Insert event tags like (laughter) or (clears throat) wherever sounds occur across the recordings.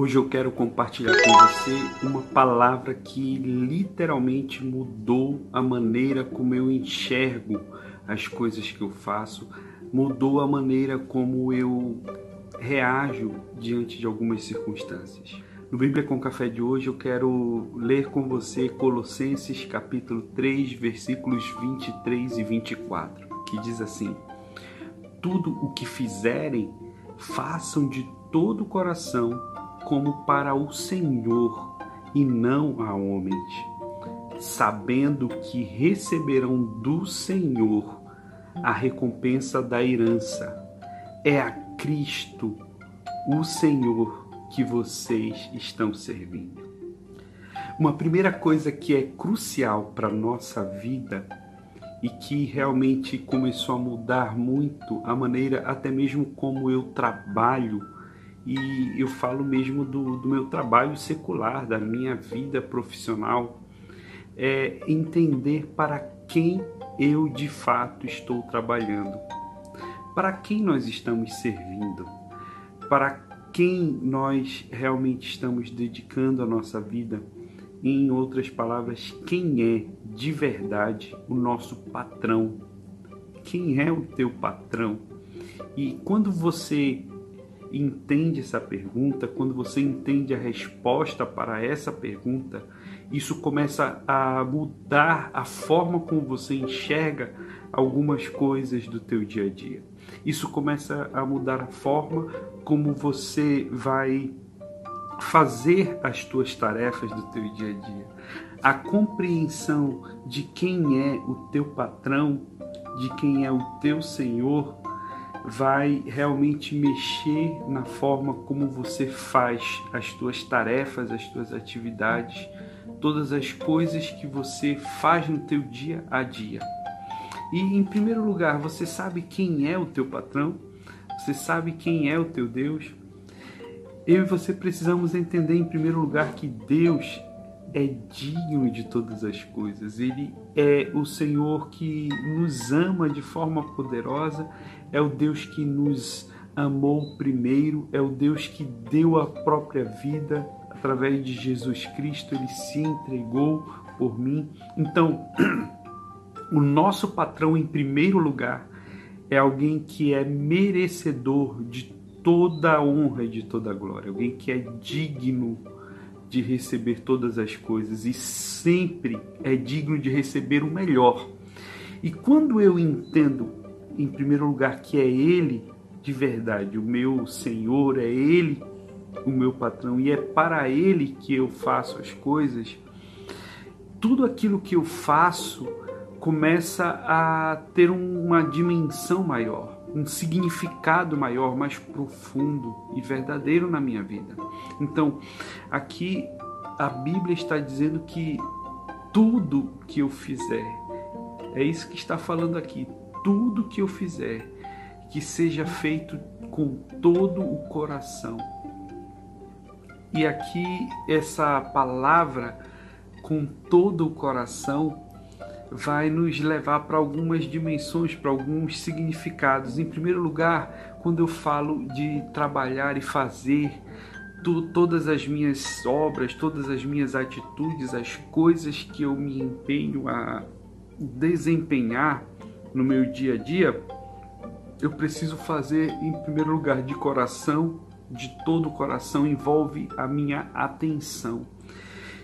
Hoje eu quero compartilhar com você uma palavra que literalmente mudou a maneira como eu enxergo as coisas que eu faço, mudou a maneira como eu reajo diante de algumas circunstâncias. No Bíblia com Café de hoje eu quero ler com você Colossenses capítulo 3, versículos 23 e 24, que diz assim: Tudo o que fizerem, façam de todo o coração como para o Senhor e não a homens, sabendo que receberão do Senhor a recompensa da herança. É a Cristo, o Senhor, que vocês estão servindo. Uma primeira coisa que é crucial para a nossa vida e que realmente começou a mudar muito a maneira, até mesmo como eu trabalho e eu falo mesmo do, do meu trabalho secular, da minha vida profissional, é entender para quem eu de fato estou trabalhando, para quem nós estamos servindo, para quem nós realmente estamos dedicando a nossa vida. Em outras palavras, quem é de verdade o nosso patrão? Quem é o teu patrão? E quando você entende essa pergunta, quando você entende a resposta para essa pergunta, isso começa a mudar a forma como você enxerga algumas coisas do teu dia a dia. Isso começa a mudar a forma como você vai fazer as tuas tarefas do teu dia a dia. A compreensão de quem é o teu patrão, de quem é o teu Senhor, vai realmente mexer na forma como você faz as tuas tarefas, as tuas atividades, todas as coisas que você faz no teu dia a dia. E em primeiro lugar, você sabe quem é o teu patrão? Você sabe quem é o teu Deus? Eu e você precisamos entender em primeiro lugar que Deus é digno de todas as coisas. Ele é o Senhor que nos ama de forma poderosa, é o Deus que nos amou primeiro, é o Deus que deu a própria vida através de Jesus Cristo, ele se entregou por mim. Então, (clears throat) o nosso patrão em primeiro lugar é alguém que é merecedor de toda a honra e de toda a glória, alguém que é digno de receber todas as coisas e sempre é digno de receber o melhor. E quando eu entendo, em primeiro lugar, que é Ele de verdade, o meu Senhor, é Ele o meu patrão e é para Ele que eu faço as coisas, tudo aquilo que eu faço começa a ter uma dimensão maior um significado maior, mais profundo e verdadeiro na minha vida. Então, aqui a Bíblia está dizendo que tudo que eu fizer, é isso que está falando aqui, tudo que eu fizer, que seja feito com todo o coração. E aqui essa palavra com todo o coração vai nos levar para algumas dimensões, para alguns significados. Em primeiro lugar, quando eu falo de trabalhar e fazer todas as minhas obras, todas as minhas atitudes, as coisas que eu me empenho a desempenhar no meu dia a dia, eu preciso fazer em primeiro lugar de coração, de todo o coração, envolve a minha atenção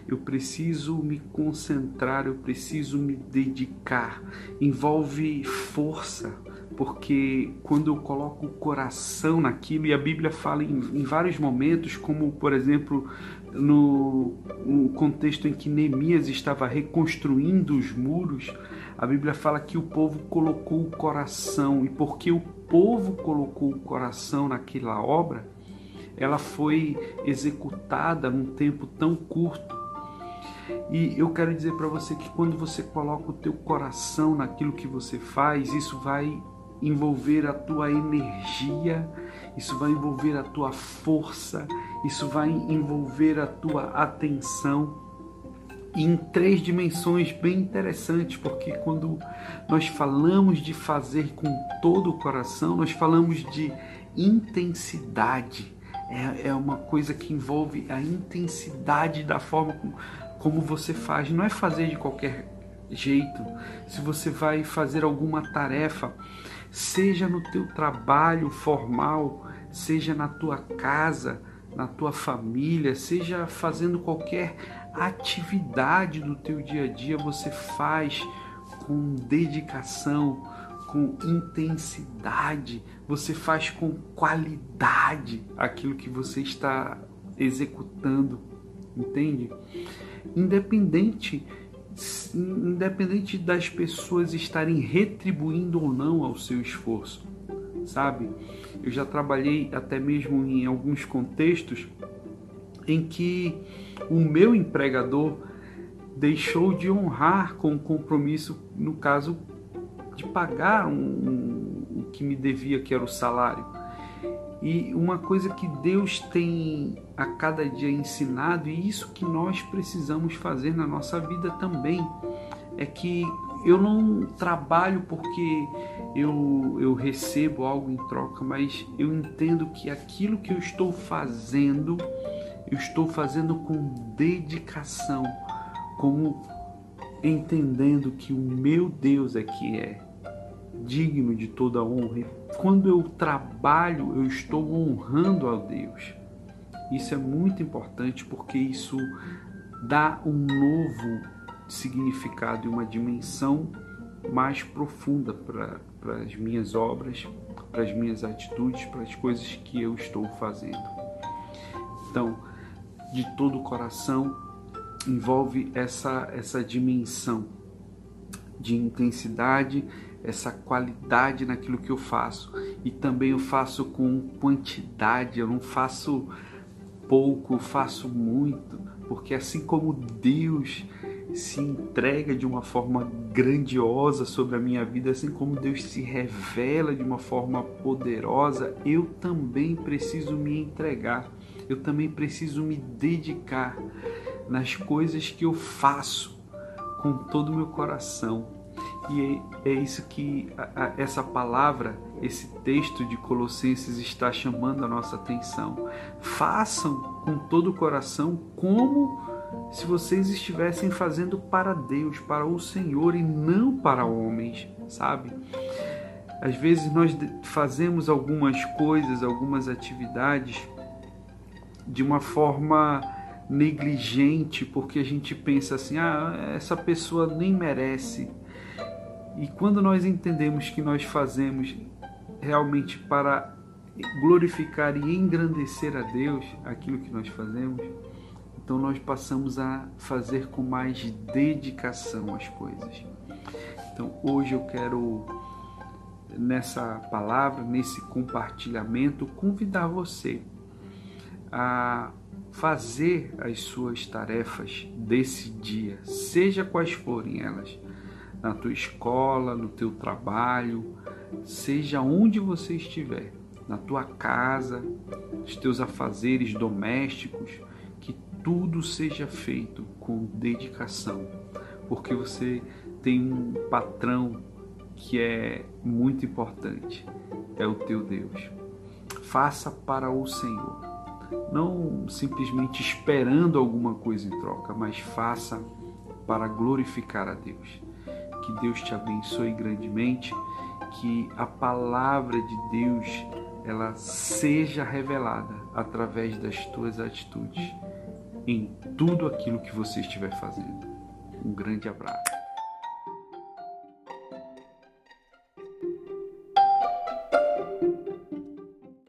eu preciso me concentrar, eu preciso me dedicar. Envolve força, porque quando eu coloco o coração naquilo, e a Bíblia fala em, em vários momentos, como por exemplo no, no contexto em que Neemias estava reconstruindo os muros, a Bíblia fala que o povo colocou o coração, e porque o povo colocou o coração naquela obra, ela foi executada num tempo tão curto e eu quero dizer para você que quando você coloca o teu coração naquilo que você faz, isso vai envolver a tua energia, isso vai envolver a tua força, isso vai envolver a tua atenção em três dimensões bem interessantes, porque quando nós falamos de fazer com todo o coração, nós falamos de intensidade, é, é uma coisa que envolve a intensidade da forma como, como você faz. Não é fazer de qualquer jeito. Se você vai fazer alguma tarefa, seja no teu trabalho formal, seja na tua casa, na tua família, seja fazendo qualquer atividade do teu dia a dia, você faz com dedicação, com intensidade, você faz com qualidade aquilo que você está executando, entende? Independente independente das pessoas estarem retribuindo ou não ao seu esforço, sabe? Eu já trabalhei até mesmo em alguns contextos em que o meu empregador deixou de honrar com o compromisso, no caso, de pagar um, um, o que me devia, que era o salário. E uma coisa que Deus tem a cada dia ensinado, e isso que nós precisamos fazer na nossa vida também, é que eu não trabalho porque eu, eu recebo algo em troca, mas eu entendo que aquilo que eu estou fazendo, eu estou fazendo com dedicação, como entendendo que o meu Deus é que é digno de toda honra. Quando eu trabalho, eu estou honrando a Deus. Isso é muito importante porque isso dá um novo significado e uma dimensão mais profunda para as minhas obras, para as minhas atitudes, para as coisas que eu estou fazendo. Então, de todo o coração, envolve essa, essa dimensão de intensidade, essa qualidade naquilo que eu faço. E também eu faço com quantidade, eu não faço pouco, eu faço muito, porque assim como Deus se entrega de uma forma grandiosa sobre a minha vida, assim como Deus se revela de uma forma poderosa, eu também preciso me entregar, eu também preciso me dedicar nas coisas que eu faço com todo o meu coração. E é isso que essa palavra, esse texto de Colossenses está chamando a nossa atenção. Façam com todo o coração como se vocês estivessem fazendo para Deus, para o Senhor e não para homens, sabe? Às vezes nós fazemos algumas coisas, algumas atividades de uma forma negligente, porque a gente pensa assim: ah, essa pessoa nem merece. E quando nós entendemos que nós fazemos realmente para glorificar e engrandecer a Deus aquilo que nós fazemos, então nós passamos a fazer com mais dedicação as coisas. Então hoje eu quero, nessa palavra, nesse compartilhamento, convidar você a fazer as suas tarefas desse dia, seja quais forem elas, na tua escola, no teu trabalho, seja onde você estiver, na tua casa, os teus afazeres domésticos, tudo seja feito com dedicação, porque você tem um patrão que é muito importante, é o teu Deus. Faça para o Senhor, não simplesmente esperando alguma coisa em troca, mas faça para glorificar a Deus. Que Deus te abençoe grandemente, que a palavra de Deus ela seja revelada através das tuas atitudes em tudo aquilo que você estiver fazendo. Um grande abraço.